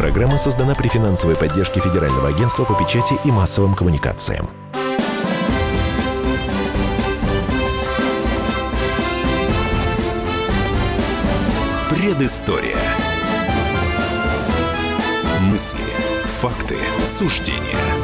Программа создана при финансовой поддержке Федерального агентства по печати и массовым коммуникациям. Предыстория. Мысли, факты, суждения –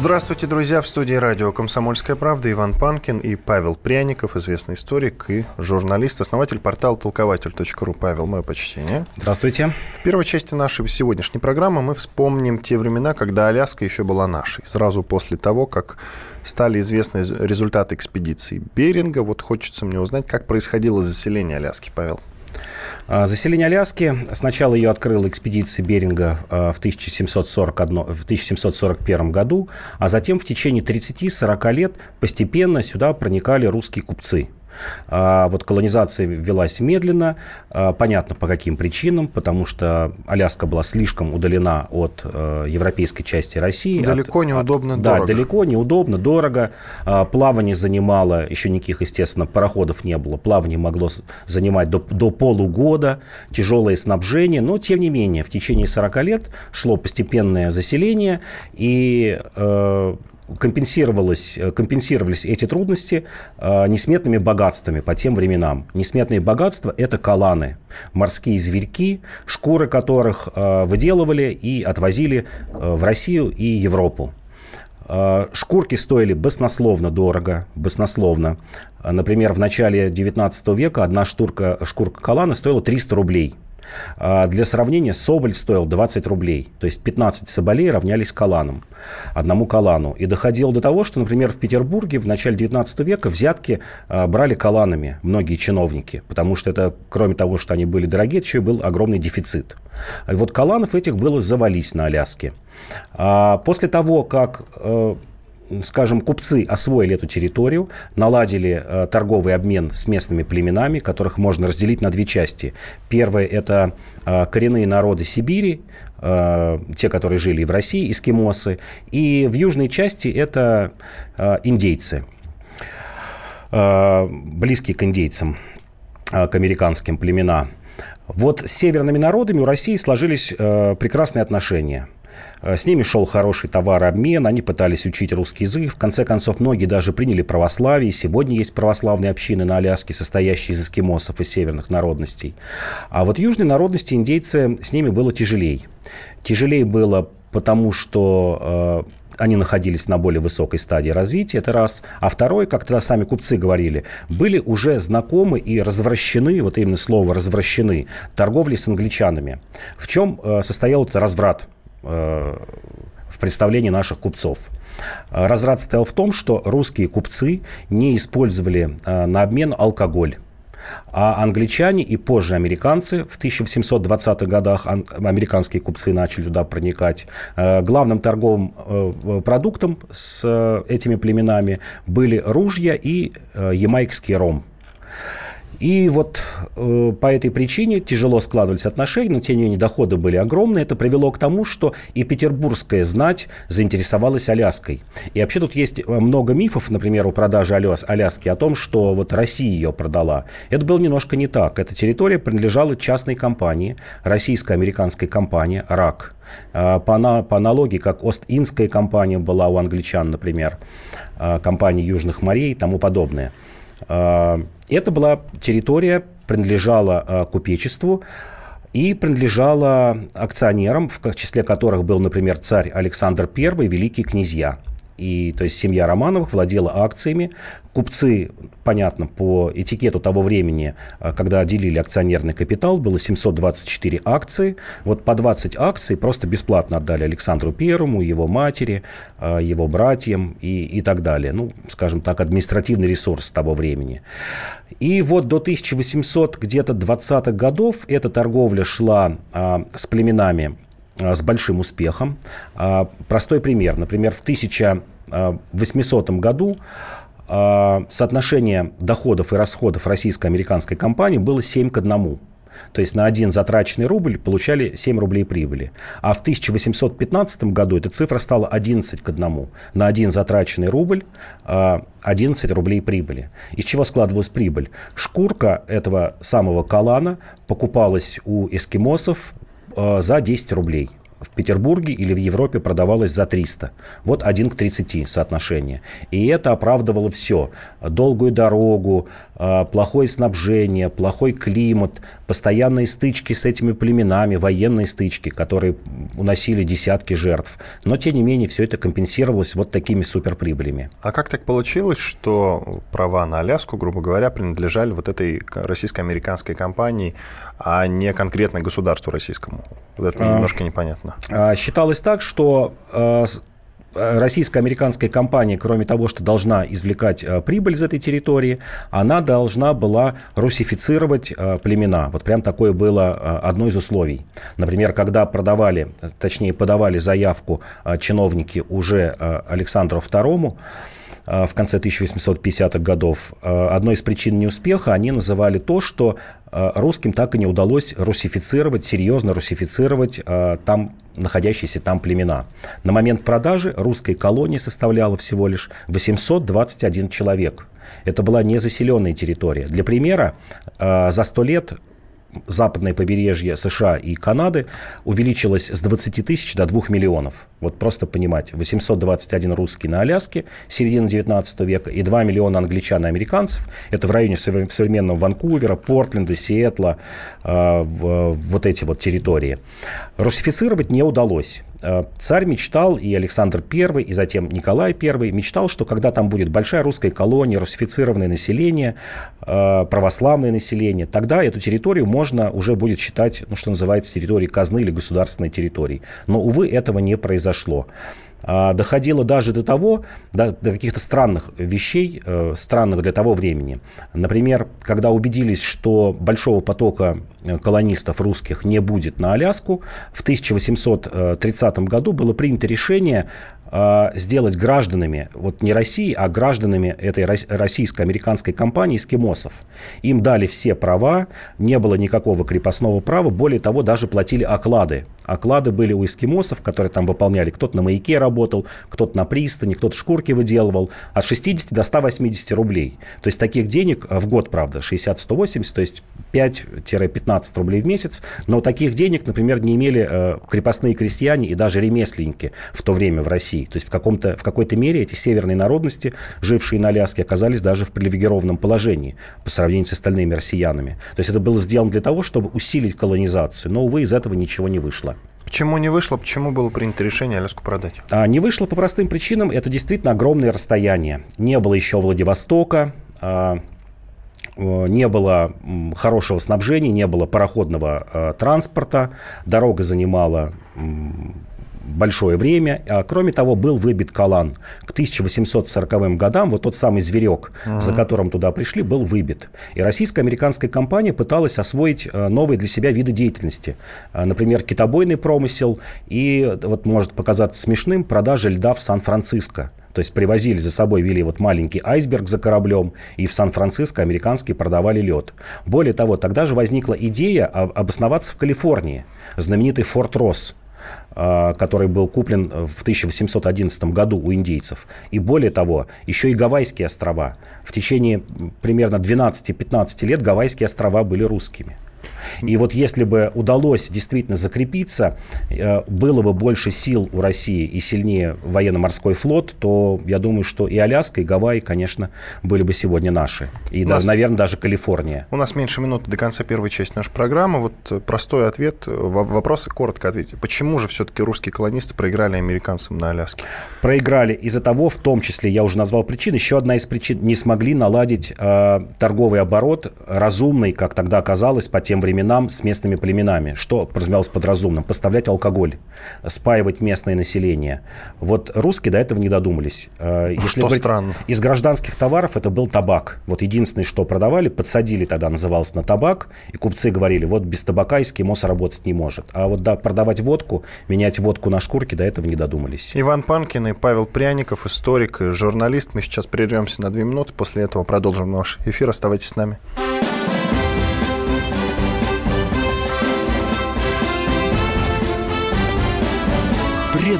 Здравствуйте, друзья! В студии радио «Комсомольская правда» Иван Панкин и Павел Пряников, известный историк и журналист, основатель портала толкователь.ру. Павел, мое почтение. Здравствуйте. В первой части нашей сегодняшней программы мы вспомним те времена, когда Аляска еще была нашей. Сразу после того, как стали известны результаты экспедиции Беринга. Вот хочется мне узнать, как происходило заселение Аляски, Павел. А, заселение Аляски. Сначала ее открыла экспедиция Беринга а, в 1741, в 1741 году, а затем в течение 30-40 лет постепенно сюда проникали русские купцы. А, вот колонизация велась медленно, а, понятно по каким причинам, потому что Аляска была слишком удалена от э, европейской части России. Далеко, от, неудобно, от, дорого. Да, далеко, неудобно, дорого. А, плавание занимало, еще никаких, естественно, пароходов не было, плавание могло занимать до, до полугода, тяжелое снабжение, но, тем не менее, в течение 40 лет шло постепенное заселение, и э, компенсировалось, э, компенсировались эти трудности э, несметными богатствами по тем временам. Несметные богатства – это каланы, морские зверьки, шкуры которых э, выделывали и отвозили в Россию и Европу. Шкурки стоили баснословно дорого, баснословно. Например, в начале 19 века одна штурка, шкурка калана стоила 300 рублей – для сравнения, соболь стоил 20 рублей. То есть 15 соболей равнялись каланам, одному калану. И доходило до того, что, например, в Петербурге в начале 19 века взятки а, брали каланами многие чиновники, потому что это, кроме того, что они были дорогие, еще и был огромный дефицит. И вот каланов этих было завались на Аляске. А, после того, как э, скажем, купцы освоили эту территорию, наладили э, торговый обмен с местными племенами, которых можно разделить на две части. Первое – это э, коренные народы Сибири, э, те, которые жили в России, эскимосы, и в южной части это э, индейцы, э, близкие к индейцам, э, к американским племена. Вот с северными народами у России сложились э, прекрасные отношения – с ними шел хороший товарообмен, они пытались учить русский язык. В конце концов, многие даже приняли православие. Сегодня есть православные общины на Аляске, состоящие из эскимосов и северных народностей. А вот южные народности, индейцы, с ними было тяжелее. Тяжелее было потому, что э, они находились на более высокой стадии развития, это раз. А второе, как тогда сами купцы говорили, были уже знакомы и развращены, вот именно слово развращены, торговли с англичанами. В чем э, состоял этот разврат? Э, в представлении наших купцов. Разрад стоял в том, что русские купцы не использовали э, на обмен алкоголь. А англичане и позже американцы в 1720-х годах американские купцы начали туда проникать. Э, главным торговым продуктом с этими племенами были ружья и ямайкский ром. И вот э, по этой причине тяжело складывались отношения, но тем не менее доходы были огромные. Это привело к тому, что и петербургская знать заинтересовалась Аляской. И вообще тут есть э, много мифов, например, о продаже Аляс, Аляски, о том, что вот Россия ее продала. Это было немножко не так. Эта территория принадлежала частной компании, российско-американской компании «РАК». Э, по, по аналогии, как Ост-Индская компания была у англичан, например, э, компания Южных морей и тому подобное. Это была территория, принадлежала а, купечеству и принадлежала акционерам, в числе которых был, например, царь Александр I, великие князья и то есть семья Романовых владела акциями. Купцы, понятно, по этикету того времени, э, когда делили акционерный капитал, было 724 акции. Вот по 20 акций просто бесплатно отдали Александру Первому, его матери, э, его братьям и, и так далее. Ну, скажем так, административный ресурс того времени. И вот до 1800 где-то 20-х годов эта торговля шла а, с племенами с большим успехом. А, простой пример. Например, в 1800 году а, соотношение доходов и расходов российско-американской компании было 7 к 1. То есть на один затраченный рубль получали 7 рублей прибыли. А в 1815 году эта цифра стала 11 к 1. На один затраченный рубль 11 а, рублей прибыли. Из чего складывалась прибыль? Шкурка этого самого калана покупалась у эскимосов а, за 10 рублей в Петербурге или в Европе продавалось за 300. Вот 1 к 30 соотношение. И это оправдывало все. Долгую дорогу, а, плохое снабжение, плохой климат, постоянные стычки с этими племенами, военные стычки, которые уносили десятки жертв. Но, тем не менее, все это компенсировалось вот такими суперприбылями. А как так получилось, что права на Аляску, грубо говоря, принадлежали вот этой российско-американской компании, а не конкретно государству российскому? Вот это мне а, немножко непонятно. А, считалось так, что а, российско-американская компания, кроме того, что должна извлекать прибыль из этой территории, она должна была русифицировать племена. Вот прям такое было одно из условий. Например, когда продавали, точнее подавали заявку чиновники уже Александру II, Э, в конце 1850-х годов. Э, одной из причин неуспеха они называли то, что э, русским так и не удалось русифицировать, серьезно русифицировать там находящиеся там племена. На момент продажи русской колонии составляло всего лишь 821 человек. Это была незаселенная территория. Для примера, за сто лет западное побережье США и Канады увеличилось с 20 тысяч до 2 миллионов. Вот просто понимать, 821 русский на Аляске середины 19 века и 2 миллиона англичан и американцев. Это в районе современного Ванкувера, Портленда, Сиэтла, э, в, вот эти вот территории. Русифицировать не удалось. Э, царь мечтал, и Александр I, и затем Николай I мечтал, что когда там будет большая русская колония, русифицированное население, э, православное население, тогда эту территорию можно уже будет считать, ну, что называется, территорией казны или государственной территорией. Но, увы, этого не произошло. А, доходило даже до того, до, до каких-то странных вещей, э, странных для того времени. Например, когда убедились, что большого потока э, колонистов русских не будет на Аляску, в 1830 году было принято решение а, сделать гражданами, вот не России, а гражданами этой российско-американской компании эскимосов. Им дали все права, не было никакого крепостного права, более того, даже платили оклады. Оклады были у эскимосов, которые там выполняли, кто-то на маяке работал, кто-то на пристани, кто-то шкурки выделывал, от 60 до 180 рублей. То есть таких денег в год, правда, 60-180, то есть 5-15 рублей в месяц, но таких денег, например, не имели э, крепостные крестьяне и даже ремесленники в то время в. России. То есть в, каком-то, в какой-то мере эти северные народности, жившие на Аляске, оказались даже в привилегированном положении по сравнению с остальными россиянами. То есть это было сделано для того, чтобы усилить колонизацию. Но, увы, из этого ничего не вышло. Почему не вышло? Почему было принято решение Аляску продать? А, не вышло по простым причинам. Это действительно огромное расстояние. Не было еще Владивостока, а, не было хорошего снабжения, не было пароходного а, транспорта, дорога занимала большое время. А, кроме того, был выбит Калан. К 1840 годам вот тот самый зверек, uh-huh. за которым туда пришли, был выбит. И российско-американская компания пыталась освоить а, новые для себя виды деятельности. А, например, китобойный промысел и, вот может показаться смешным, продажа льда в Сан-Франциско. То есть привозили за собой, вели вот маленький айсберг за кораблем, и в Сан-Франциско американские продавали лед. Более того, тогда же возникла идея обосноваться в Калифорнии. Знаменитый Форт Росс – а, который был куплен в 1811 году у индейцев. И более того, еще и Гавайские острова. В течение примерно 12-15 лет Гавайские острова были русскими. И вот если бы удалось действительно закрепиться, э, было бы больше сил у России и сильнее военно-морской флот, то я думаю, что и Аляска, и Гавайи, конечно, были бы сегодня наши. И, нас, наверное, даже Калифорния. У нас меньше минуты до конца первой части нашей программы. Вот э, простой ответ, э, вопрос коротко ответьте. Почему же все-таки русские колонисты проиграли американцам на Аляске? Проиграли из-за того, в том числе, я уже назвал причин, еще одна из причин, не смогли наладить э, торговый оборот разумный, как тогда оказалось, по тем временам с местными племенами. Что подразумевалось под разумным? Поставлять алкоголь, спаивать местное население. Вот русские до этого не додумались. Э, если что говорить, странно. Из гражданских товаров это был табак. Вот единственное, что продавали, подсадили тогда, называлось на табак, и купцы говорили, вот без табака эскимос работать не может. А вот да, продавать водку, менять водку на шкурке, до этого не додумались. Иван Панкин и Павел Пряников, историк журналист. Мы сейчас прервемся на две минуты, после этого продолжим наш эфир. Оставайтесь с нами.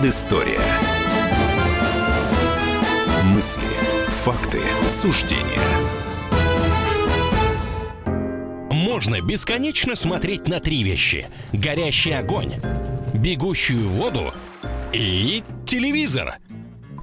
Предыстория. Мысли, факты, суждения. Можно бесконечно смотреть на три вещи. Горящий огонь, бегущую воду и телевизор.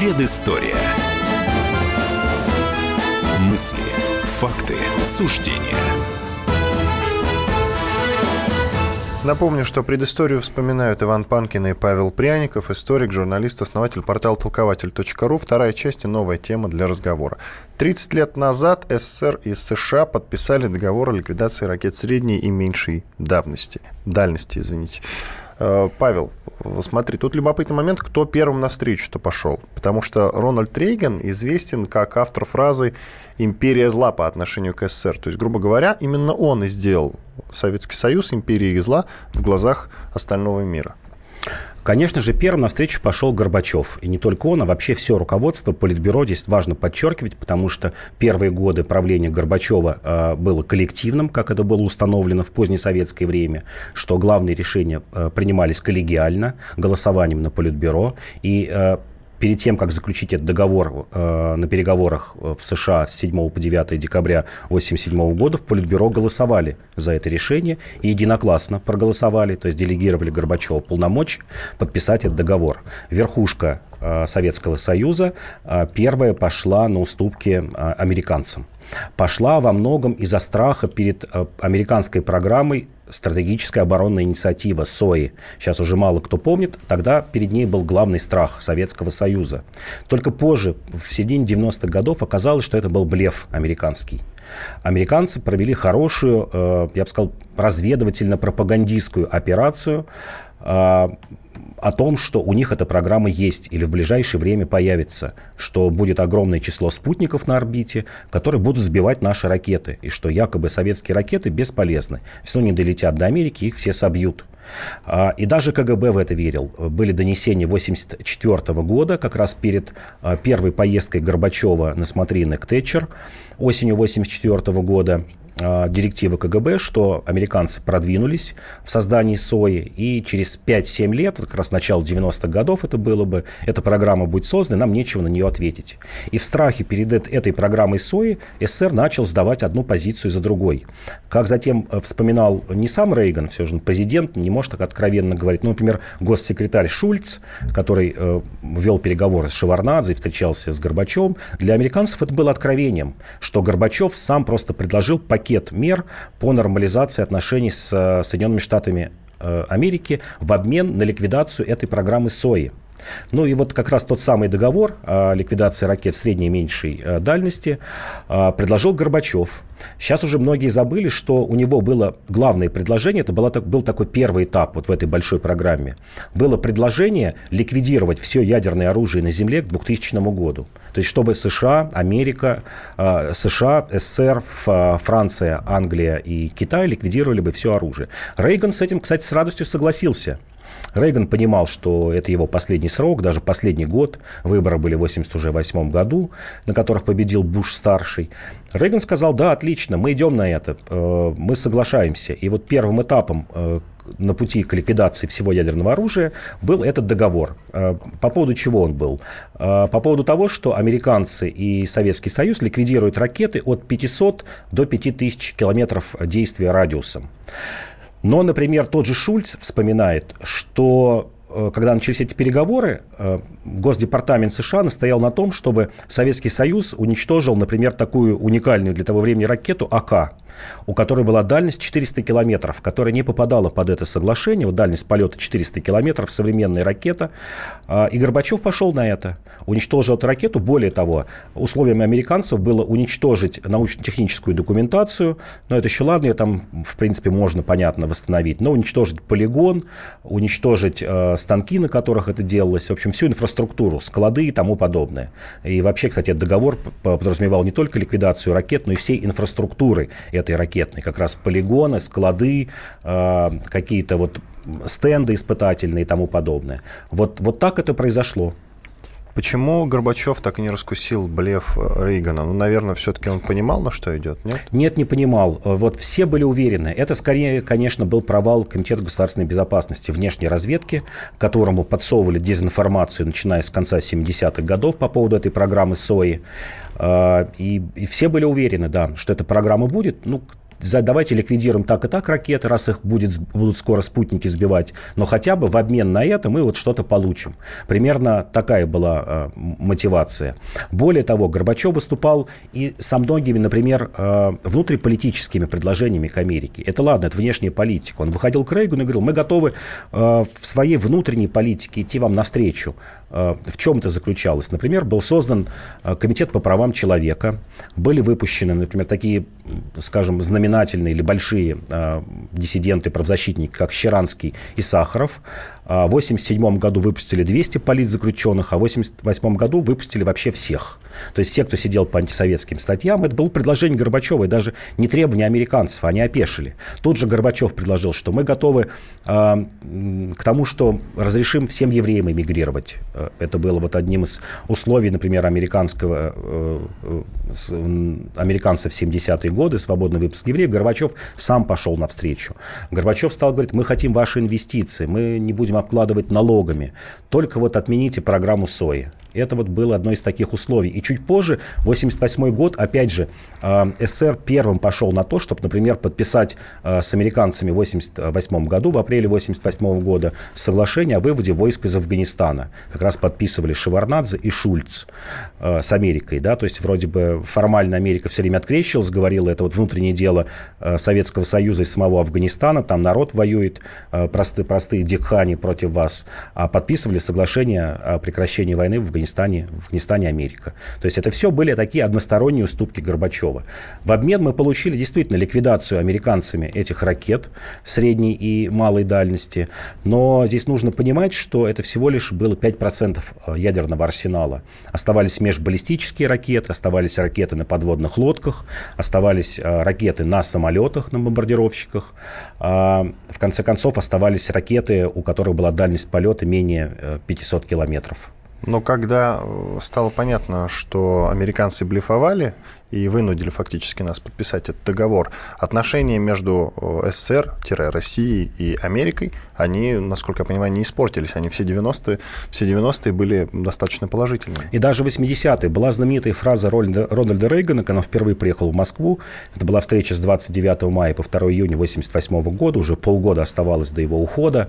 Предыстория. Мысли, факты, суждения. Напомню, что предысторию вспоминают Иван Панкин и Павел Пряников, историк, журналист, основатель портала толкователь.ру. Вторая часть и новая тема для разговора. 30 лет назад СССР и США подписали договор о ликвидации ракет средней и меньшей давности. Дальности, извините. Э, Павел, смотри, тут любопытный момент, кто первым навстречу-то пошел. Потому что Рональд Рейган известен как автор фразы «империя зла» по отношению к СССР. То есть, грубо говоря, именно он и сделал Советский Союз империей зла в глазах остального мира. Конечно же, первым навстречу пошел Горбачев. И не только он, а вообще все руководство Политбюро здесь важно подчеркивать, потому что первые годы правления Горбачева э, было коллективным, как это было установлено в позднесоветское время, что главные решения э, принимались коллегиально, голосованием на Политбюро. И э, перед тем, как заключить этот договор э, на переговорах э, в США с 7 по 9 декабря 1987 года, в Политбюро голосовали за это решение и единогласно проголосовали, то есть делегировали Горбачеву полномочия подписать этот договор. Верхушка э, Советского Союза э, первая пошла на уступки э, американцам. Пошла во многом из-за страха перед э, американской программой стратегическая оборонная инициатива СОИ. Сейчас уже мало кто помнит. Тогда перед ней был главный страх Советского Союза. Только позже, в середине 90-х годов, оказалось, что это был блеф американский. Американцы провели хорошую, э, я бы сказал, разведывательно-пропагандистскую операцию э, о том, что у них эта программа есть или в ближайшее время появится, что будет огромное число спутников на орбите, которые будут сбивать наши ракеты, и что якобы советские ракеты бесполезны. Все не долетят до Америки, их все собьют. А, и даже КГБ в это верил. Были донесения 1984 года, как раз перед а, первой поездкой Горбачева на смотрины к Тэтчер осенью 1984 года. А, директивы КГБ, что американцы продвинулись в создании СОИ, и через 5-7 лет, как раз начало 90-х годов это было бы, эта программа будет создана, нам нечего на нее ответить. И в страхе перед этой программой СОИ СССР начал сдавать одну позицию за другой. Как затем э, вспоминал не сам Рейган, все же президент не может так откровенно говорить. Ну, например, госсекретарь Шульц, который э, вел переговоры с Шеварнадзе, встречался с Горбачевым, для американцев это было откровением, что Горбачев сам просто предложил пакет пакет мер по нормализации отношений с э, Соединенными Штатами э, Америки в обмен на ликвидацию этой программы СОИ. Ну и вот как раз тот самый договор о ликвидации ракет средней и меньшей э, дальности э, предложил Горбачев. Сейчас уже многие забыли, что у него было главное предложение, это было, был такой первый этап вот в этой большой программе. Было предложение ликвидировать все ядерное оружие на Земле к 2000 году. То есть чтобы США, Америка, э, США, СССР, Франция, Англия и Китай ликвидировали бы все оружие. Рейган с этим, кстати, с радостью согласился. Рейган понимал, что это его последний срок, даже последний год. Выборы были в 1988 году, на которых победил Буш-старший. Рейган сказал, да, отлично, мы идем на это, э, мы соглашаемся. И вот первым этапом э, на пути к ликвидации всего ядерного оружия был этот договор. Э, по поводу чего он был? По поводу того, что американцы и Советский Союз ликвидируют ракеты от 500 до 5000 километров действия радиусом. Но, например, тот же Шульц вспоминает, что когда начались эти переговоры, э, Госдепартамент США настоял на том, чтобы Советский Союз уничтожил, например, такую уникальную для того времени ракету АК, у которой была дальность 400 километров, которая не попадала под это соглашение. Вот дальность полета 400 километров, современная ракета. А, и Горбачев пошел на это. Уничтожил эту ракету. Более того, условиями американцев было уничтожить научно-техническую документацию. Но это еще ладно, ее там, в принципе, можно, понятно, восстановить. Но уничтожить полигон, уничтожить э, станки, на которых это делалось, в общем, всю инфраструктуру, склады и тому подобное. И вообще, кстати, этот договор подразумевал не только ликвидацию ракет, но и всей инфраструктуры этой ракетной, как раз полигоны, склады, э, какие-то вот стенды испытательные и тому подобное. Вот, вот так это произошло. Почему Горбачев так и не раскусил блеф Рейгана? Ну, наверное, все-таки он понимал, на что идет, нет? Нет, не понимал. Вот все были уверены. Это, скорее, конечно, был провал Комитета государственной безопасности внешней разведки, которому подсовывали дезинформацию, начиная с конца 70-х годов по поводу этой программы СОИ. А, и, и все были уверены, да, что эта программа будет. Ну, давайте ликвидируем так и так ракеты, раз их будет, будут скоро спутники сбивать, но хотя бы в обмен на это мы вот что-то получим. Примерно такая была э, мотивация. Более того, Горбачев выступал и со многими, например, э, внутриполитическими предложениями к Америке. Это ладно, это внешняя политика. Он выходил к Рейгану и говорил, мы готовы э, в своей внутренней политике идти вам навстречу. Э, в чем это заключалось? Например, был создан Комитет по правам человека, были выпущены, например, такие, скажем, знаменитые знаменательные или большие э, диссиденты, правозащитники, как Щеранский и Сахаров. А в 1987 году выпустили 200 политзаключенных, а в 1988 году выпустили вообще всех. То есть все, кто сидел по антисоветским статьям, это было предложение Горбачева, и даже не требования американцев, они опешили. Тут же Горбачев предложил, что мы готовы э, к тому, что разрешим всем евреям эмигрировать. Э, это было вот одним из условий, например, американского, э, э, американцев в 70-е годы, свободный выпуск евреев. Горбачев сам пошел навстречу. Горбачев стал говорить, мы хотим ваши инвестиции, мы не будем обкладывать налогами. Только вот отмените программу СОИ. Это вот было одно из таких условий. И чуть позже, 88 год, опять же, СССР первым пошел на то, чтобы, например, подписать с американцами в 88 году, в апреле 88 года, соглашение о выводе войск из Афганистана. Как раз подписывали Шеварнадзе и Шульц с Америкой. Да? То есть вроде бы формально Америка все время открещивалась, говорила, это вот внутреннее дело Советского Союза и самого Афганистана, там народ воюет, простые, простые дикхани против вас. А подписывали соглашение о прекращении войны в Афганистане Афганистане, в Афганистане Америка. То есть это все были такие односторонние уступки Горбачева. В обмен мы получили действительно ликвидацию американцами этих ракет средней и малой дальности. Но здесь нужно понимать, что это всего лишь было 5% э, ядерного арсенала. Оставались межбаллистические ракеты, оставались ракеты на подводных лодках, оставались э, ракеты на самолетах, на бомбардировщиках. А, в конце концов, оставались ракеты, у которых была дальность полета менее 500 э, километров. Но когда э, стало понятно, что американцы блефовали и вынудили фактически нас подписать этот договор, отношения между э, СССР-Россией и Америкой, они, насколько я понимаю, не испортились. Они все 90-е, все 90 были достаточно положительными. И даже 80-е. Была знаменитая фраза Рональда, Рональда Рейгана, когда он впервые приехал в Москву. Это была встреча с 29 мая по 2 июня 88 года. Уже полгода оставалось до его ухода.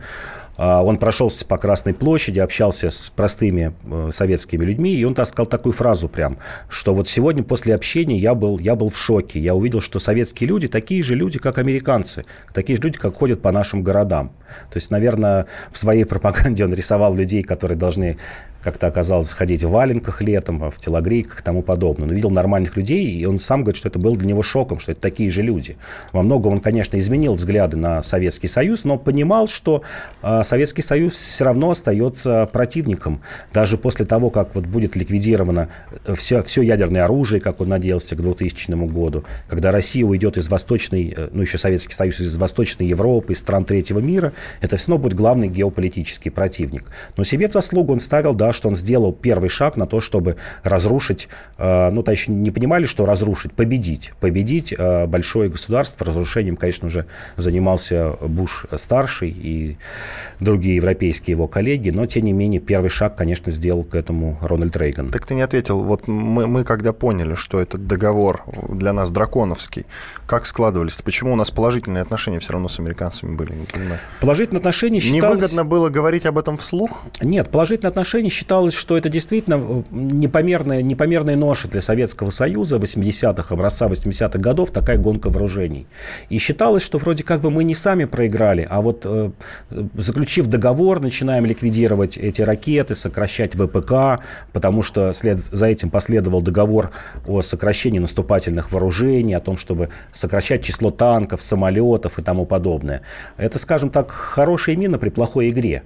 А, он прошелся по Красной площади, общался с простыми э, советскими людьми, и он сказал такую фразу прям, что вот сегодня после общения я был, я был в шоке. Я увидел, что советские люди такие же люди, как американцы, такие же люди, как ходят по нашим городам. То есть, наверное, в своей пропаганде он рисовал людей, которые должны как-то оказалось ходить в валенках летом, в телогрейках и тому подобное. Он видел нормальных людей, и он сам говорит, что это было для него шоком, что это такие же люди. Во многом он, конечно, изменил взгляды на Советский Союз, но понимал, что э, Советский Союз все равно остается противником. Даже после того, как вот будет ликвидировано все, все ядерное оружие, как он надеялся к 2000 году, когда Россия уйдет из Восточной, э, ну еще Советский Союз из Восточной Европы, из стран третьего мира, это все равно будет главный геополитический противник. Но себе в заслугу он ставил, да, что он сделал первый шаг на то, чтобы разрушить, э, ну, то еще не понимали, что разрушить, победить. Победить э, большое государство. Разрушением, конечно же, занимался Буш-старший и другие европейские его коллеги, но, тем не менее, первый шаг, конечно, сделал к этому Рональд Рейган. Так ты не ответил. Вот мы, мы когда поняли, что этот договор для нас драконовский, как складывались? Почему у нас положительные отношения все равно с американцами были? Не понимаю. Положительные отношения считалось... Невыгодно было говорить об этом вслух? Нет, положительные отношения считалось, что это действительно э, непомерная, непомерная ноша для Советского Союза 80-х, образца 80-х годов, такая гонка вооружений. И считалось, что вроде как бы мы не сами проиграли, а вот э, заключив договор, начинаем ликвидировать эти ракеты, сокращать ВПК, потому что след за этим последовал договор о сокращении наступательных вооружений, о том, чтобы сокращать число танков, самолетов и тому подобное. Это, скажем так, хорошая мина при плохой игре.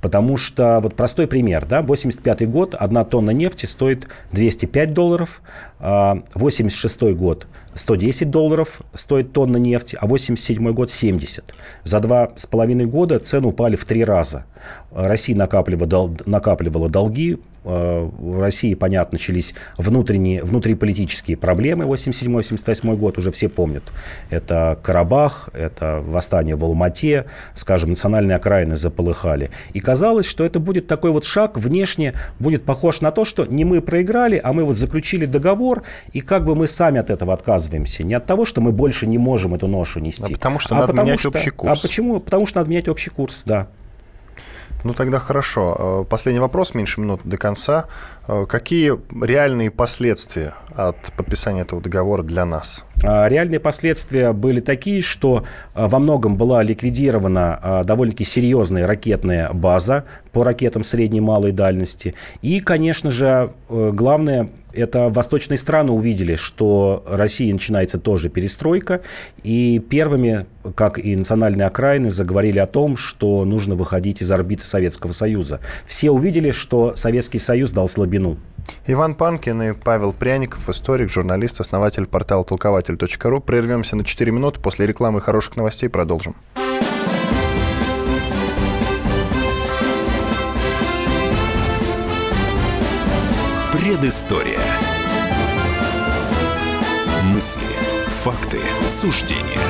Потому что, вот простой пример, да, 85 год, одна тонна нефти стоит 205 долларов, 86 а год 110 долларов стоит тонна нефти, а 87 год 70. За два с половиной года цены упали в три раза. Россия накапливала, накапливала долги, в России, понятно, начались внутренние, внутриполитические проблемы 87-88 год, уже все помнят. Это Карабах, это восстание в Алмате, скажем, национальные окраины заполыхали. И казалось, что это будет такой вот шаг, внешне будет похож на то, что не мы проиграли, а мы вот заключили договор, и как бы мы сами от этого отказываемся. Не от того, что мы больше не можем эту ношу нести. А потому что а надо потому менять что, общий курс. А почему? Потому что надо менять общий курс, да. Ну тогда хорошо. Э, последний вопрос, меньше минут до конца. Э, какие реальные последствия от подписания этого договора для нас? А, реальные последствия были такие, что а, во многом была ликвидирована а, довольно-таки серьезная ракетная база по ракетам средней и малой дальности. И, конечно же, э, главное, это восточные страны увидели, что России начинается тоже перестройка. И первыми, как и национальные окраины, заговорили о том, что нужно выходить из орбиты Советского Союза. Все увидели, что Советский Союз дал слабину. Иван Панкин и Павел Пряников, историк, журналист, основатель портала толкователь.ру. Прервемся на 4 минуты. После рекламы хороших новостей продолжим. Предыстория. Мысли, факты, суждения –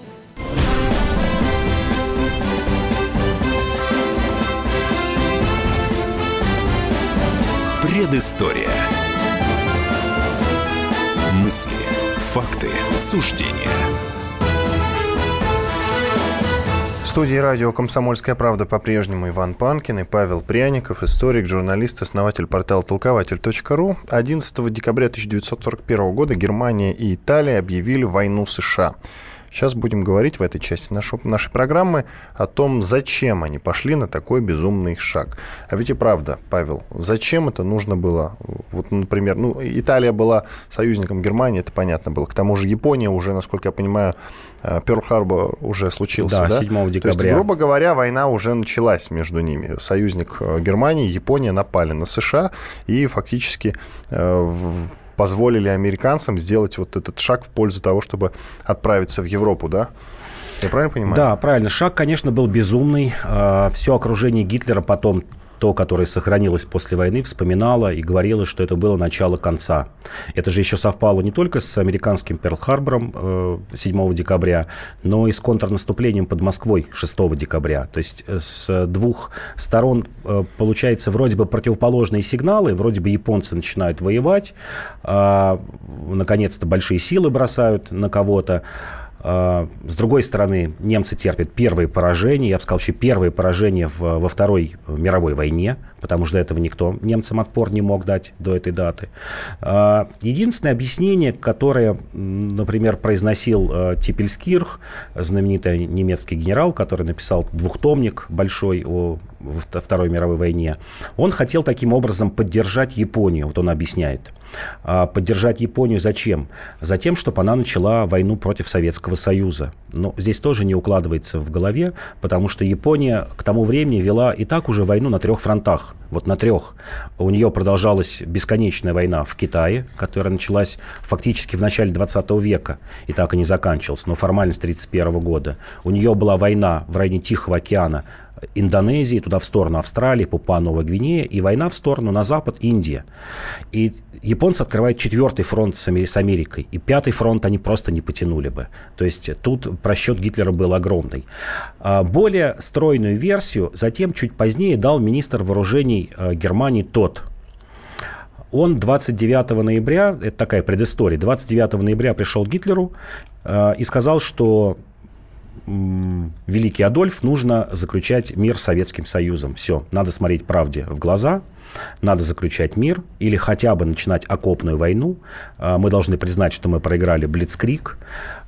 Предыстория. Мысли, факты, суждения. В студии радио «Комсомольская правда» по-прежнему Иван Панкин и Павел Пряников, историк, журналист, основатель портала толкователь.ру. 11 декабря 1941 года Германия и Италия объявили войну США. Сейчас будем говорить в этой части нашей, нашей программы о том, зачем они пошли на такой безумный шаг. А ведь и правда, Павел, зачем это нужно было? Вот, например, ну, Италия была союзником Германии, это понятно было. К тому же Япония уже, насколько я понимаю, Перл-Харбор уже случился, да? да? 7 декабря. То есть, грубо говоря, война уже началась между ними. Союзник э, Германии, Япония напали на США и фактически э, позволили американцам сделать вот этот шаг в пользу того, чтобы отправиться в Европу, да? Я правильно понимаю? Да, правильно. Шаг, конечно, был безумный. А, Все окружение Гитлера потом то, которое сохранилось после войны, вспоминала и говорила, что это было начало конца. Это же еще совпало не только с американским Перл-Харбором 7 э, декабря, но и с контрнаступлением под Москвой 6 декабря. То есть э, с двух сторон э, получается вроде бы противоположные сигналы, вроде бы японцы начинают воевать, а, наконец-то большие силы бросают на кого-то, с другой стороны, немцы терпят первые поражения, я бы сказал, вообще первые поражения в, во Второй мировой войне, потому что до этого никто немцам отпор не мог дать до этой даты. А, единственное объяснение, которое, например, произносил а, Типельскирх, знаменитый немецкий генерал, который написал двухтомник большой о Второй мировой войне, он хотел таким образом поддержать Японию, вот он объясняет. Поддержать Японию зачем? Затем, чтобы она начала войну против Советского Союза. Но здесь тоже не укладывается в голове, потому что Япония к тому времени вела и так уже войну на трех фронтах. Вот на трех. У нее продолжалась бесконечная война в Китае, которая началась фактически в начале 20 века и так и не заканчивалась, но формально с 1931 года. У нее была война в районе Тихого океана Индонезии, туда в сторону Австралии, Папуа Новая Гвинея, и война в сторону на запад Индия. И японцы открывают четвертый фронт с Америкой, и пятый фронт они просто не потянули бы. То есть тут просчет Гитлера был огромный. А, более стройную версию затем чуть позднее дал министр вооружений а, Германии тот, он 29 ноября, это такая предыстория, 29 ноября пришел к Гитлеру э, и сказал, что великий Адольф, нужно заключать мир с Советским Союзом. Все, надо смотреть правде в глаза, надо заключать мир или хотя бы начинать окопную войну. А, мы должны признать, что мы проиграли Блицкрик.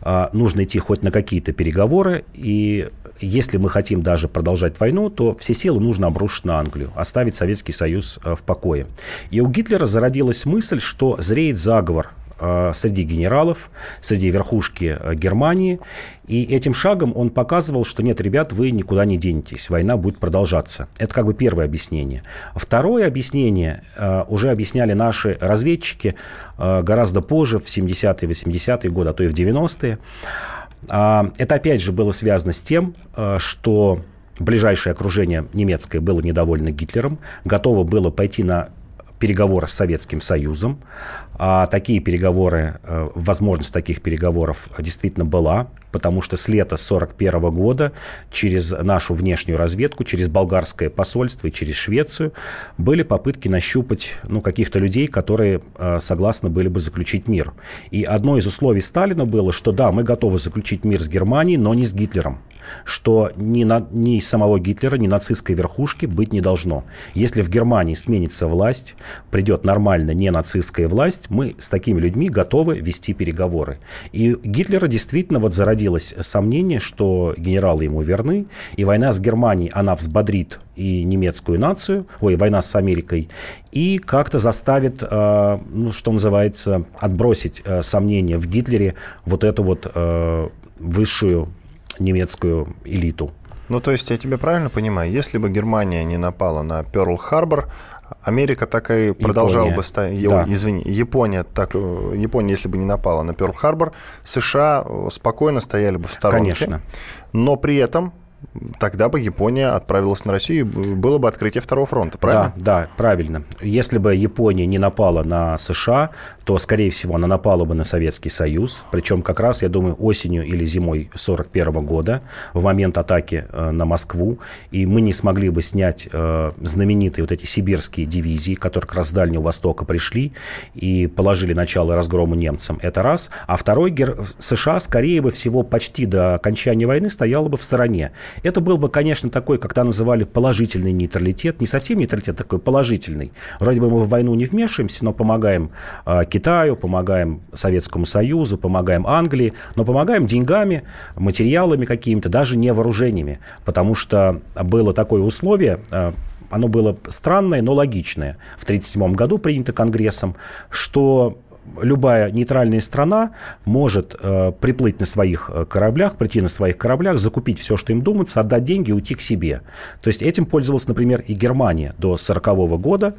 А, нужно идти хоть на какие-то переговоры. И если мы хотим даже продолжать войну, то все силы нужно обрушить на Англию, оставить Советский Союз а, в покое. И у Гитлера зародилась мысль, что зреет заговор среди генералов, среди верхушки э, Германии. И этим шагом он показывал, что нет, ребят, вы никуда не денетесь, война будет продолжаться. Это как бы первое объяснение. Второе объяснение э, уже объясняли наши разведчики гораздо позже, в 70-е, 80-е годы, а то и в 90-е. А, это опять же было связано с тем, что ближайшее окружение немецкое было недовольно Гитлером, готово было пойти на переговоры с Советским Союзом. А такие переговоры, э, возможность таких переговоров действительно была, потому что с лета 1941 года через нашу внешнюю разведку, через болгарское посольство и через Швецию были попытки нащупать ну, каких-то людей, которые э, согласны были бы заключить мир. И одно из условий Сталина было, что да, мы готовы заключить мир с Германией, но не с Гитлером что ни, на, ни самого Гитлера, ни нацистской верхушки быть не должно. Если в Германии сменится власть, придет нормально не нацистская власть, мы с такими людьми готовы вести переговоры. И Гитлера действительно вот зародилось сомнение, что генералы ему верны, и война с Германией, она взбодрит и немецкую нацию, ой, война с Америкой, и как-то заставит, э, ну, что называется, отбросить э, сомнения в Гитлере вот эту вот э, высшую немецкую элиту. Ну, то есть, я тебя правильно понимаю, если бы Германия не напала на Перл-Харбор, Америка так и продолжала бы стоять. Да. Извини, Япония так, Япония, если бы не напала на Перл-Харбор, США спокойно стояли бы в сторонке. Конечно. Но при этом тогда бы Япония отправилась на Россию, и было бы открытие второго фронта, правильно? Да, да, правильно. Если бы Япония не напала на США, то, скорее всего, она напала бы на Советский Союз. Причем как раз, я думаю, осенью или зимой 1941 года, в момент атаки э, на Москву. И мы не смогли бы снять э, знаменитые вот эти сибирские дивизии, которые как раз с Дальнего Востока пришли и положили начало разгрому немцам. Это раз. А второй, США, скорее бы всего, почти до окончания войны стояла бы в стороне. Это был бы, конечно, такой, как то называли, положительный нейтралитет. Не совсем нейтралитет, такой положительный. Вроде бы мы в войну не вмешиваемся, но помогаем э, Китаю, помогаем Советскому Союзу, помогаем Англии, но помогаем деньгами, материалами какими-то, даже не вооружениями. Потому что было такое условие, э, оно было странное, но логичное. В 1937 году принято Конгрессом, что любая нейтральная страна может э, приплыть на своих э, кораблях, прийти на своих кораблях, закупить все, что им думается, отдать деньги и уйти к себе. То есть этим пользовалась, например, и Германия до 1940 года.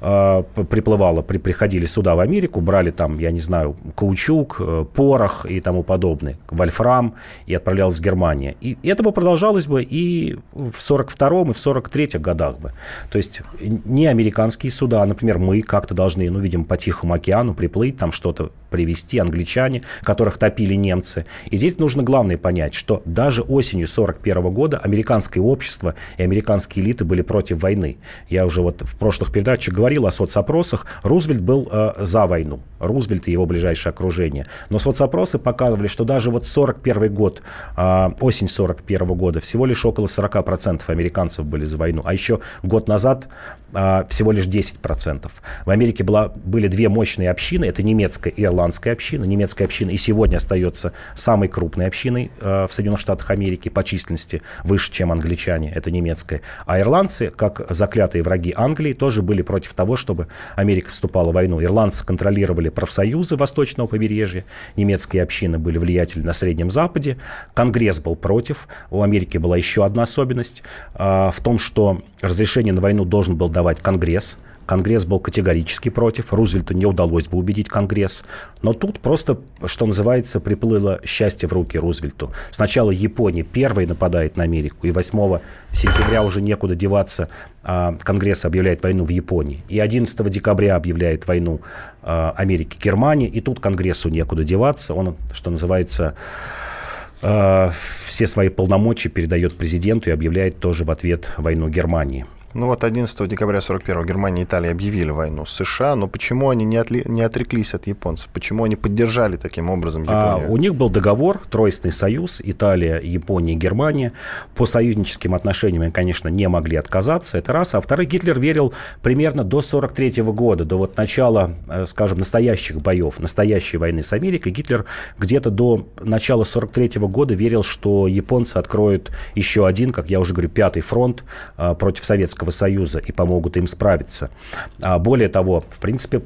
Э, приплывала, при, приходили сюда, в Америку, брали там, я не знаю, каучук, э, порох и тому подобное, вольфрам, и отправлялась в Германию. И это бы продолжалось бы и в 42 и в 43 годах бы. То есть не американские суда, а, например, мы как-то должны, ну, видим, по Тихому океану приплыть приплыть, там что-то привезти, англичане, которых топили немцы. И здесь нужно главное понять, что даже осенью 1941 года американское общество и американские элиты были против войны. Я уже вот в прошлых передачах говорил о соцопросах. Рузвельт был э, за войну. Рузвельт и его ближайшее окружение. Но соцопросы показывали, что даже вот 41 год, э, осень 41 года, всего лишь около 40% американцев были за войну. А еще год назад э, всего лишь 10%. В Америке была, были две мощные общины. Это немецкая и община. Немецкая община и сегодня остается самой крупной общиной э, в Соединенных Штатах Америки по численности, выше, чем англичане, это немецкая. А ирландцы, как заклятые враги Англии, тоже были против того, чтобы Америка вступала в войну. Ирландцы контролировали профсоюзы восточного побережья, немецкие общины были влиятельны на Среднем Западе, Конгресс был против. У Америки была еще одна особенность э, в том, что разрешение на войну должен был давать Конгресс, Конгресс был категорически против, Рузвельту не удалось бы убедить Конгресс. Но тут просто, что называется, приплыло счастье в руки Рузвельту. Сначала Япония первой нападает на Америку, и 8 сентября уже некуда деваться, а, Конгресс объявляет войну в Японии. И 11 декабря объявляет войну а, Америки Германии, и тут Конгрессу некуда деваться. Он, что называется, а, все свои полномочия передает президенту и объявляет тоже в ответ войну Германии. Ну вот 11 декабря 41 Германия и Италия объявили войну США, но почему они не, отли, не отреклись от японцев? Почему они поддержали таким образом Японию? А, у них был договор, Тройственный союз, Италия, Япония, Германия. По союзническим отношениям они, конечно, не могли отказаться, это раз. А во-вторых, Гитлер верил примерно до 43 года, до вот начала, э, скажем, настоящих боев, настоящей войны с Америкой. Гитлер где-то до начала 43 года верил, что японцы откроют еще один, как я уже говорю, пятый фронт а, против Советского Союза и помогут им справиться. А более того, в принципе,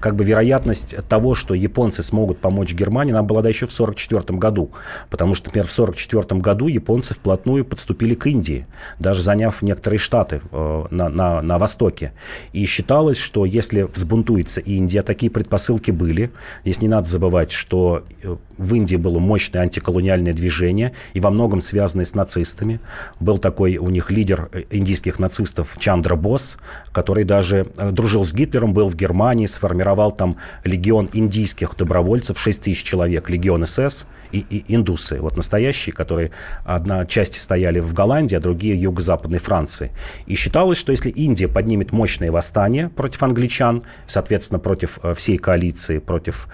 как бы вероятность того, что японцы смогут помочь Германии, она была да еще в 1944 году. Потому что, например, в 1944 году японцы вплотную подступили к Индии, даже заняв некоторые штаты э, на, на, на востоке. И считалось, что если взбунтуется Индия, такие предпосылки были. Здесь не надо забывать, что э, в Индии было мощное антиколониальное движение, и во многом связанное с нацистами. Был такой у них лидер э, индийских нацистов Чандра Босс, который даже дружил с Гитлером, был в Германии, сформировал там легион индийских добровольцев, 6 тысяч человек, легион СС и, и индусы, вот настоящие, которые одна часть стояли в Голландии, а другие в юго-западной Франции. И считалось, что если Индия поднимет мощное восстание против англичан, соответственно, против э, всей коалиции, против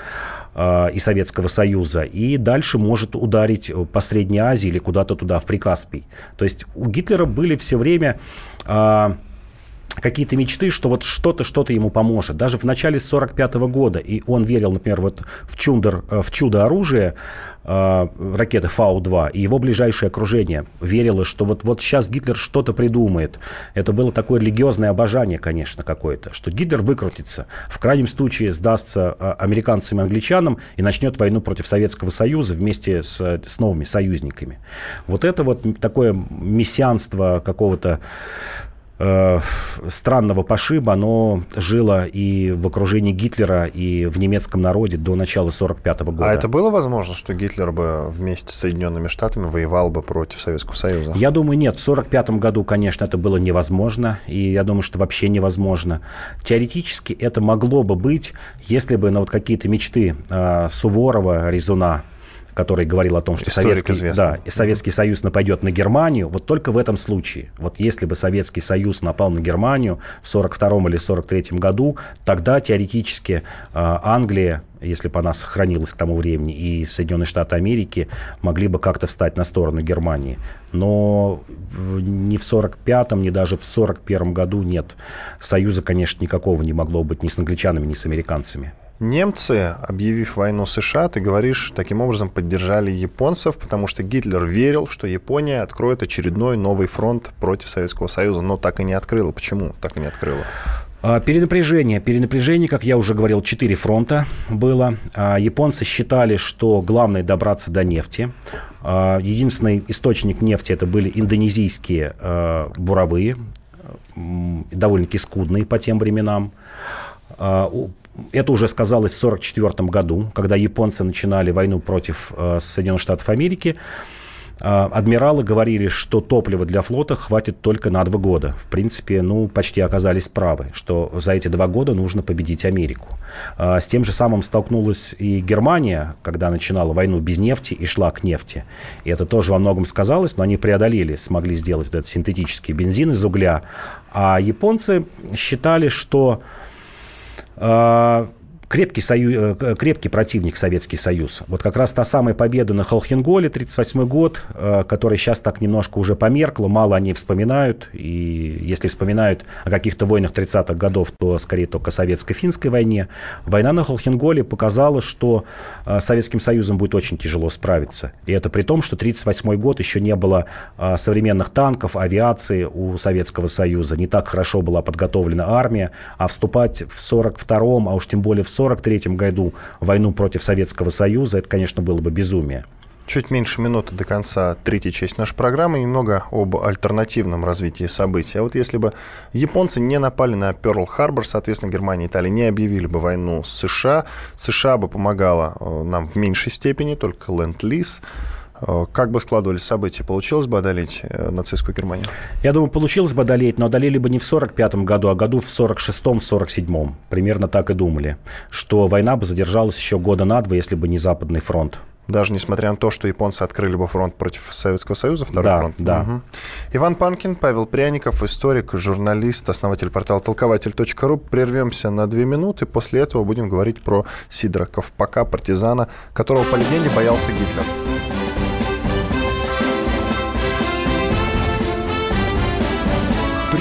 э, и Советского Союза, и дальше может ударить по Средней Азии или куда-то туда, в Прикаспий. То есть у Гитлера были все время э, какие-то мечты, что вот что-то, что-то ему поможет. Даже в начале 45 года, и он верил, например, вот в, чудо, э, в чудо оружия э, ракеты Фау-2, и его ближайшее окружение верило, что вот, вот сейчас Гитлер что-то придумает. Это было такое религиозное обожание, конечно, какое-то, что Гитлер выкрутится, в крайнем случае сдастся э, американцам и англичанам и начнет войну против Советского Союза вместе с, с новыми союзниками. Вот это вот такое мессианство какого-то э, странного пошиба, оно жило и в окружении Гитлера, и в немецком народе до начала 1945 года. А это было возможно, что Гитлер бы вместе с Соединенными Штатами воевал бы против Советского Союза? Я думаю, нет. В 1945 году, конечно, это было невозможно, и я думаю, что вообще невозможно. Теоретически это могло бы быть, если бы на вот какие-то мечты э, Суворова, Резуна, который говорил о том, что Советский, да, Советский Союз нападет на Германию, вот только в этом случае. Вот если бы Советский Союз напал на Германию в 42 или 43 году, тогда теоретически э, Англия, если бы она сохранилась к тому времени, и Соединенные Штаты Америки могли бы как-то встать на сторону Германии. Но ни в 45-м, ни даже в 41 году нет. Союза, конечно, никакого не могло быть ни с англичанами, ни с американцами. Немцы, объявив войну США, ты говоришь, таким образом поддержали японцев, потому что Гитлер верил, что Япония откроет очередной новый фронт против Советского Союза, но так и не открыла. Почему так и не открыла? А, перенапряжение. Перенапряжение, как я уже говорил, четыре фронта было. А, японцы считали, что главное добраться до нефти. А, единственный источник нефти это были индонезийские буровые, довольно-таки скудные по тем временам это уже сказалось в 1944 году, когда японцы начинали войну против э, Соединенных Штатов Америки. Э, адмиралы говорили, что топлива для флота хватит только на два года. В принципе, ну, почти оказались правы, что за эти два года нужно победить Америку. Э, с тем же самым столкнулась и Германия, когда начинала войну без нефти и шла к нефти. И это тоже во многом сказалось, но они преодолели, смогли сделать этот синтетический бензин из угля. А японцы считали, что Uh, крепкий, сою... Э, крепкий противник Советский Союз. Вот как раз та самая победа на Холхенголе, 1938 год, э, которая сейчас так немножко уже померкла, мало они вспоминают. И если вспоминают о каких-то войнах 30-х годов, то скорее только советско-финской войне. Война на Холхенголе показала, что э, Советским Союзом будет очень тяжело справиться. И это при том, что 1938 год еще не было современных танков, авиации у Советского Союза. Не так хорошо была подготовлена армия. А вступать в 42-м, а уж тем более в 1943 году войну против Советского Союза, это, конечно, было бы безумие. Чуть меньше минуты до конца третьей части нашей программы. Немного об альтернативном развитии событий. А вот если бы японцы не напали на Перл-Харбор, соответственно, Германия и Италия не объявили бы войну с США, США бы помогала э, нам в меньшей степени, только ленд-лиз. Э, как бы складывались события? Получилось бы одолеть э, нацистскую Германию? Я думаю, получилось бы одолеть, но одолели бы не в 45 году, а году в 46-47. Примерно так и думали. Что война бы задержалась еще года на два, если бы не Западный фронт. Даже несмотря на то, что японцы открыли бы фронт против Советского Союза, второй да, фронт. Да. Угу. Иван Панкин, Павел Пряников, историк, журналист, основатель портала толкователь.ру. Прервемся на две минуты. После этого будем говорить про Сидора Ковпака, партизана, которого, по легенде, боялся Гитлер.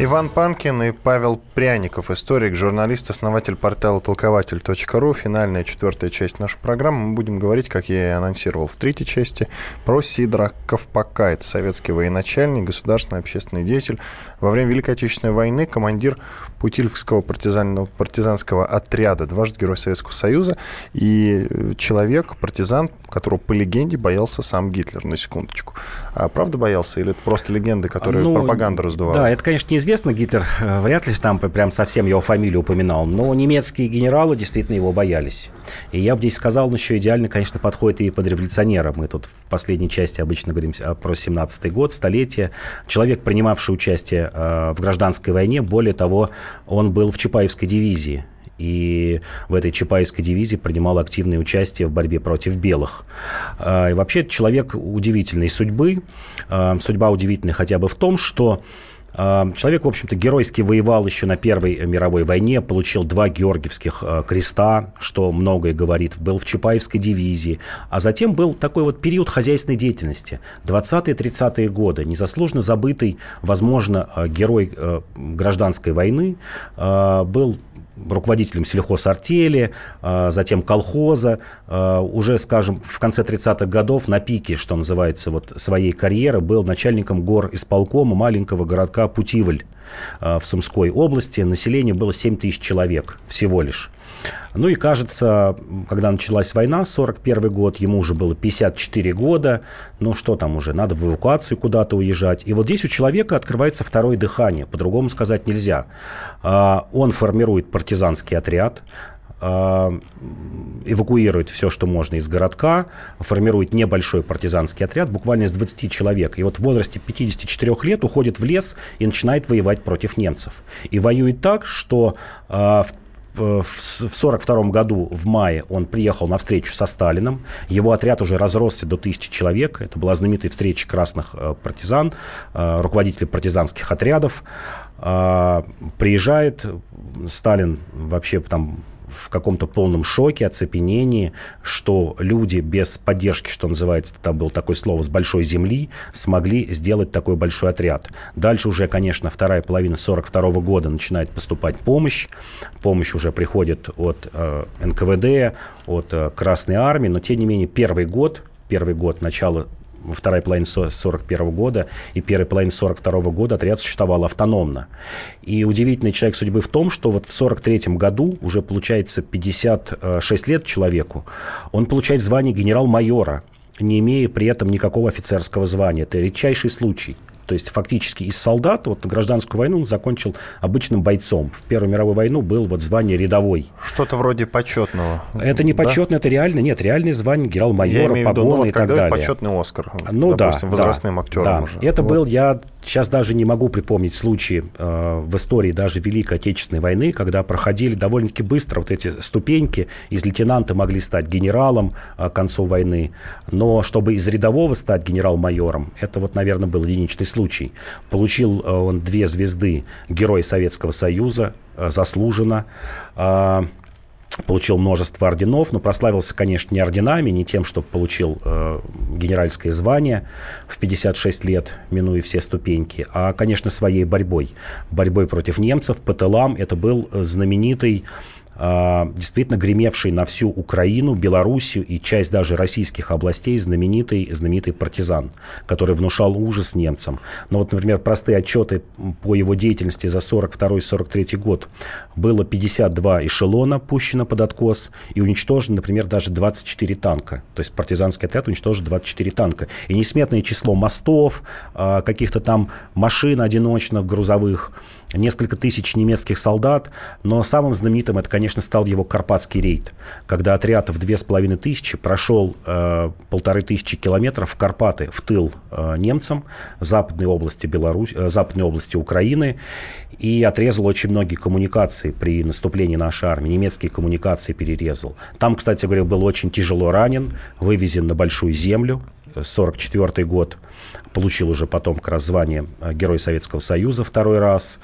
Иван Панкин и Павел Пряников, историк, журналист, основатель портала толкователь.ру. Финальная четвертая часть нашей программы. Мы будем говорить, как я и анонсировал в третьей части, про Сидора Ковпака. Это советский военачальник, государственный общественный деятель. Во время Великой Отечественной войны командир партизанного, партизанского отряда, дважды Герой Советского Союза, и человек, партизан, которого по легенде боялся сам Гитлер, на секундочку. А правда боялся или это просто легенды, которые ну, пропаганда раздувала? Да, это, конечно, неизвестно. Гитлер э, вряд ли там прям совсем его фамилию упоминал, но немецкие генералы действительно его боялись. И я бы здесь сказал, он еще идеально, конечно, подходит и под революционера. Мы тут в последней части обычно говорим про 17-й год, столетие. Человек, принимавший участие э, в гражданской войне, более того, он был в Чапаевской дивизии и в этой Чапаевской дивизии принимал активное участие в борьбе против белых. А, и вообще человек удивительной судьбы. А, судьба удивительная хотя бы в том, что Человек, в общем-то, геройски воевал еще на Первой мировой войне, получил два георгиевских креста, что многое говорит, был в Чапаевской дивизии, а затем был такой вот период хозяйственной деятельности, 20-30-е годы, незаслуженно забытый, возможно, герой гражданской войны, был руководителем сельхозартели, а, затем колхоза. А, уже, скажем, в конце 30-х годов на пике, что называется, вот своей карьеры был начальником гор исполкома маленького городка Путивль а, в Сумской области. Население было 7 тысяч человек всего лишь. Ну и кажется, когда началась война, 41 год, ему уже было 54 года, ну что там уже, надо в эвакуацию куда-то уезжать. И вот здесь у человека открывается второе дыхание, по-другому сказать нельзя. А, он формирует партизанский отряд, эвакуирует все, что можно из городка, формирует небольшой партизанский отряд, буквально из 20 человек. И вот в возрасте 54 лет уходит в лес и начинает воевать против немцев. И воюет так, что в в 1942 году в мае он приехал на встречу со Сталином. Его отряд уже разросся до тысячи человек. Это была знаменитая встреча красных э, партизан, э, руководителей партизанских отрядов. Э, приезжает Сталин вообще там в каком-то полном шоке, оцепенении, что люди без поддержки, что называется, там было такое слово, с большой земли, смогли сделать такой большой отряд. Дальше уже, конечно, вторая половина 42 года начинает поступать помощь. Помощь уже приходит от э, НКВД, от э, Красной Армии, но, тем не менее, первый год, первый год начала вторая половина 41 года и первая половина 42 года отряд существовал автономно. И удивительный человек судьбы в том, что вот в 43 году, уже получается 56 лет человеку, он получает звание генерал-майора, не имея при этом никакого офицерского звания. Это редчайший случай. То есть фактически из солдат вот гражданскую войну он закончил обычным бойцом. В Первую мировую войну был вот звание рядовой. Что-то вроде почетного. Это не почетное, да? это реально, нет, реальное звание генерал-майора, погоны ну, вот и так далее. почетный Оскар, ну, допустим, да, возрастным да, актером да. уже. Это вот. был, я сейчас даже не могу припомнить случаи э, в истории даже Великой Отечественной войны, когда проходили довольно-таки быстро вот эти ступеньки, из лейтенанта могли стать генералом э, к концу войны, но чтобы из рядового стать генерал-майором, это вот, наверное, был единичный случай. Получил э, он две звезды Герой Советского Союза, э, заслуженно а, получил множество орденов, но прославился, конечно, не орденами, не тем, что получил э, генеральское звание в 56 лет, минуя все ступеньки, а, конечно, своей борьбой. Борьбой против немцев по тылам. Это был знаменитый действительно гремевший на всю Украину, Белоруссию и часть даже российских областей знаменитый, знаменитый партизан, который внушал ужас немцам. Но вот, например, простые отчеты по его деятельности за 42-43 год. Было 52 эшелона пущено под откос и уничтожено, например, даже 24 танка. То есть партизанский отряд уничтожил 24 танка. И несметное число мостов, а, каких-то там машин одиночных, грузовых, несколько тысяч немецких солдат, но самым знаменитым это, конечно, стал его Карпатский рейд, когда отряд в две с половиной тысячи прошел э, полторы тысячи километров в Карпаты, в тыл э, немцам, западной области, Беларусь, э, западной области Украины, и отрезал очень многие коммуникации при наступлении нашей армии, немецкие коммуникации перерезал. Там, кстати говоря, был очень тяжело ранен, вывезен на Большую Землю, 1944 год, получил уже потом как раз звание э, Герой Советского Союза второй раз.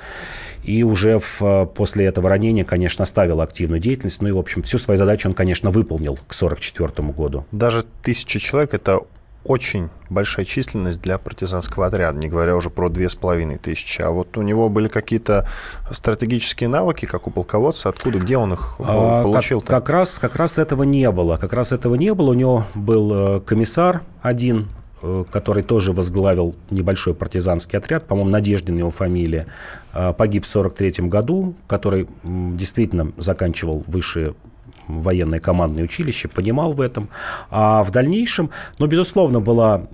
И уже в, э, после этого ранения, конечно, оставил активную деятельность. Ну и, в общем, всю свою задачу он, конечно, выполнил к 1944 году. Даже тысяча человек – это очень большая численность для партизанского отряда, не говоря уже про две с половиной тысячи. А вот у него были какие-то стратегические навыки, как у полководца, откуда, где он их а, получил? Как, как, раз, как раз этого не было. Как раз этого не было. У него был э, комиссар один, э, который тоже возглавил небольшой партизанский отряд, по-моему, Надеждин его фамилия, э, погиб в 1943 году, который действительно заканчивал высшие военное командное училище, понимал в этом. А в дальнейшем, ну, безусловно, была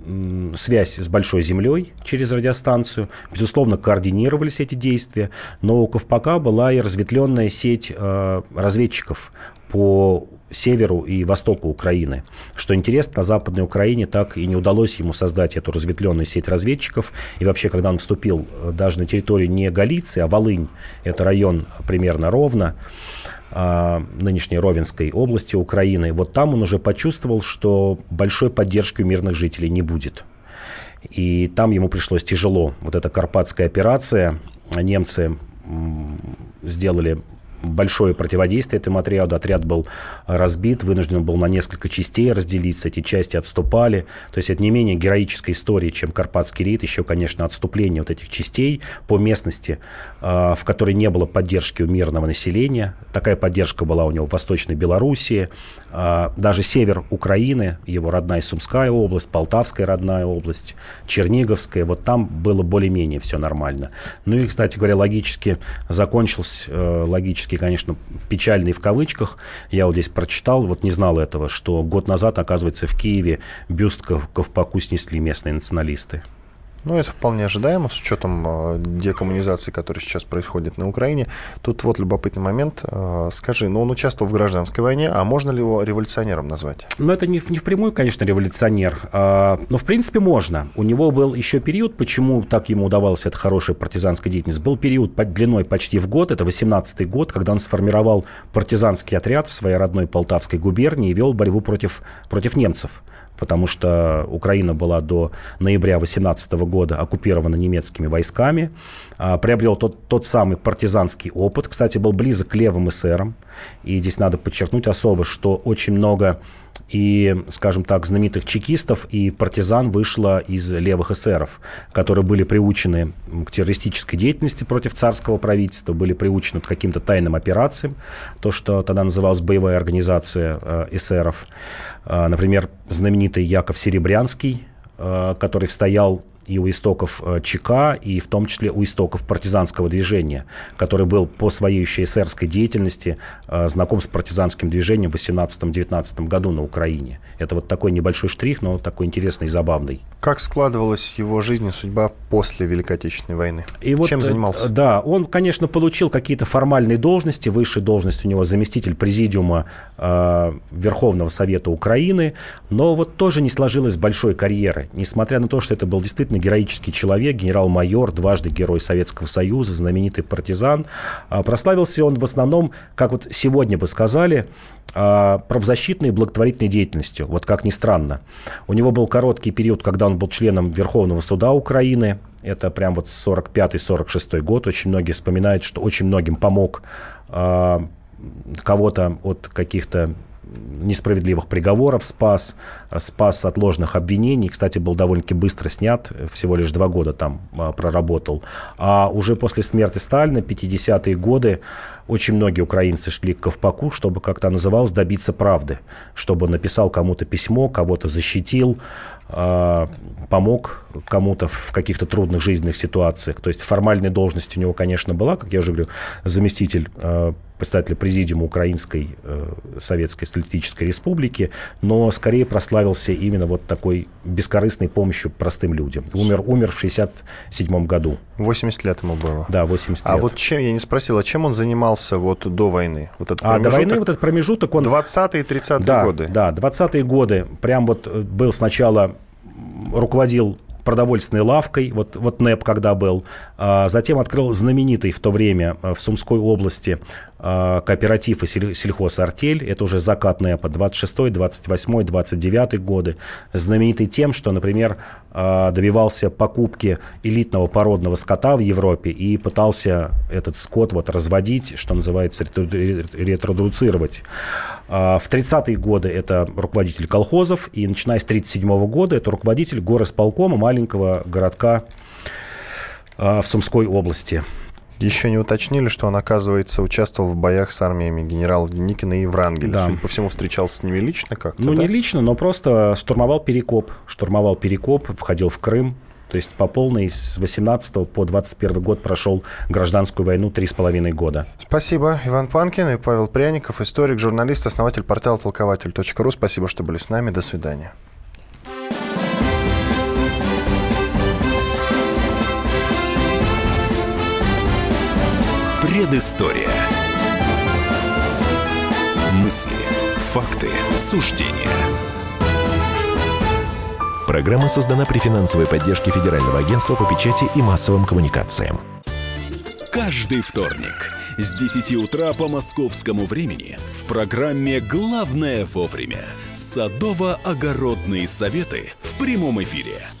связь с Большой Землей через радиостанцию, безусловно, координировались эти действия, но у Ковпака была и разветвленная сеть э, разведчиков по северу и востоку Украины. Что интересно, на Западной Украине так и не удалось ему создать эту разветвленную сеть разведчиков. И вообще, когда он вступил э, даже на территорию не Галиции, а Волынь, это район примерно ровно, а, нынешней Ровенской области Украины, вот там он уже почувствовал, что большой поддержки у мирных жителей не будет. И там ему пришлось тяжело. Вот эта карпатская операция, немцы сделали большое противодействие этому отряду. Отряд был разбит, вынужден был на несколько частей разделиться. Эти части отступали. То есть это не менее героическая история, чем Карпатский рейд. Еще, конечно, отступление вот этих частей по местности, а, в которой не было поддержки у мирного населения. Такая поддержка была у него в Восточной Белоруссии. А, даже север Украины, его родная Сумская область, Полтавская родная область, Черниговская. Вот там было более-менее все нормально. Ну и, кстати говоря, логически закончился, э, логически исторически, конечно, печальный в кавычках. Я вот здесь прочитал, вот не знал этого, что год назад, оказывается, в Киеве бюст Ковпаку снесли местные националисты. Ну, это вполне ожидаемо, с учетом э, декоммунизации, которая сейчас происходит на Украине. Тут вот любопытный момент. Э, скажи, ну, он участвовал в гражданской войне, а можно ли его революционером назвать? Ну, это не, не впрямую, конечно, революционер, а, но, в принципе, можно. У него был еще период, почему так ему удавалась эта хорошая партизанская деятельность. Был период под длиной почти в год, это 18-й год, когда он сформировал партизанский отряд в своей родной Полтавской губернии и вел борьбу против, против немцев потому что Украина была до ноября 18 года оккупирована немецкими войсками, а, приобрел тот, тот самый партизанский опыт, кстати, был близок к левым эсерам, и здесь надо подчеркнуть особо, что очень много и, скажем так, знаменитых чекистов и партизан вышло из левых эсеров, которые были приучены к террористической деятельности против царского правительства, были приучены к каким-то тайным операциям, то, что тогда называлась боевая организация э, эсеров. Э, например, знаменитый Яков Серебрянский, э, который стоял и у истоков э, ЧК, и в том числе у истоков партизанского движения, который был по своей еще эсерской деятельности э, знаком с партизанским движением в 18-19 году на Украине. Это вот такой небольшой штрих, но такой интересный и забавный. Как складывалась его жизнь и судьба после Великой Отечественной войны? И Чем вот, занимался? Да, он, конечно, получил какие-то формальные должности. Высшая должность у него заместитель президиума э, Верховного Совета Украины, но вот тоже не сложилось большой карьеры, несмотря на то, что это был действительно героический человек, генерал-майор, дважды герой Советского Союза, знаменитый партизан. А, прославился он в основном, как вот сегодня бы сказали, а, правозащитной и благотворительной деятельностью, вот как ни странно. У него был короткий период, когда он был членом Верховного суда Украины, это прям вот 45-46 год. Очень многие вспоминают, что очень многим помог э, кого-то от каких-то несправедливых приговоров спас, спас от ложных обвинений. Кстати, был довольно-таки быстро снят, всего лишь два года там а, проработал. А уже после смерти Сталина, 50-е годы, очень многие украинцы шли к Ковпаку, чтобы, как то называлось, добиться правды. Чтобы написал кому-то письмо, кого-то защитил, а, помог кому-то в каких-то трудных жизненных ситуациях. То есть формальная должность у него, конечно, была, как я уже говорю, заместитель а, председателя президиума Украинской э, Советской Социалистической Республики, но скорее прославился именно вот такой бескорыстной помощью простым людям. Умер, умер в 67 году. 80 лет ему было. Да, 80 а лет. А вот чем, я не спросил, а чем он занимался вот до войны? Вот этот а до войны вот этот промежуток он... 20-е, 30-е да, годы. Да, 20-е годы. Прям вот э, был сначала руководил продовольственной лавкой, вот, вот НЭП когда был. А, затем открыл знаменитый в то время э, в Сумской области а, кооператив и сельхозартель. Это уже закат НЭПа 26, 28, 29 годы. Знаменитый тем, что, например, а, добивался покупки элитного породного скота в Европе и пытался этот скот вот разводить, что называется, ретродуцировать. В 30-е годы это руководитель колхозов, и начиная с 37 года это руководитель горосполкома маленького городка в Сумской области. Еще не уточнили, что он, оказывается, участвовал в боях с армиями генералов Деникина и Врангеля. Да. Судя по всему, встречался с ними лично как-то, Ну, да? не лично, но просто штурмовал Перекоп. Штурмовал Перекоп, входил в Крым. То есть по полной с 18 по 21 год прошел гражданскую войну три с половиной года. Спасибо. Иван Панкин и Павел Пряников, историк, журналист, основатель портала толкователь.ру. Спасибо, что были с нами. До свидания. Предыстория. Мысли, факты, суждения. Программа создана при финансовой поддержке Федерального агентства по печати и массовым коммуникациям. Каждый вторник с 10 утра по московскому времени в программе «Главное вовремя» садово-огородные советы в прямом эфире –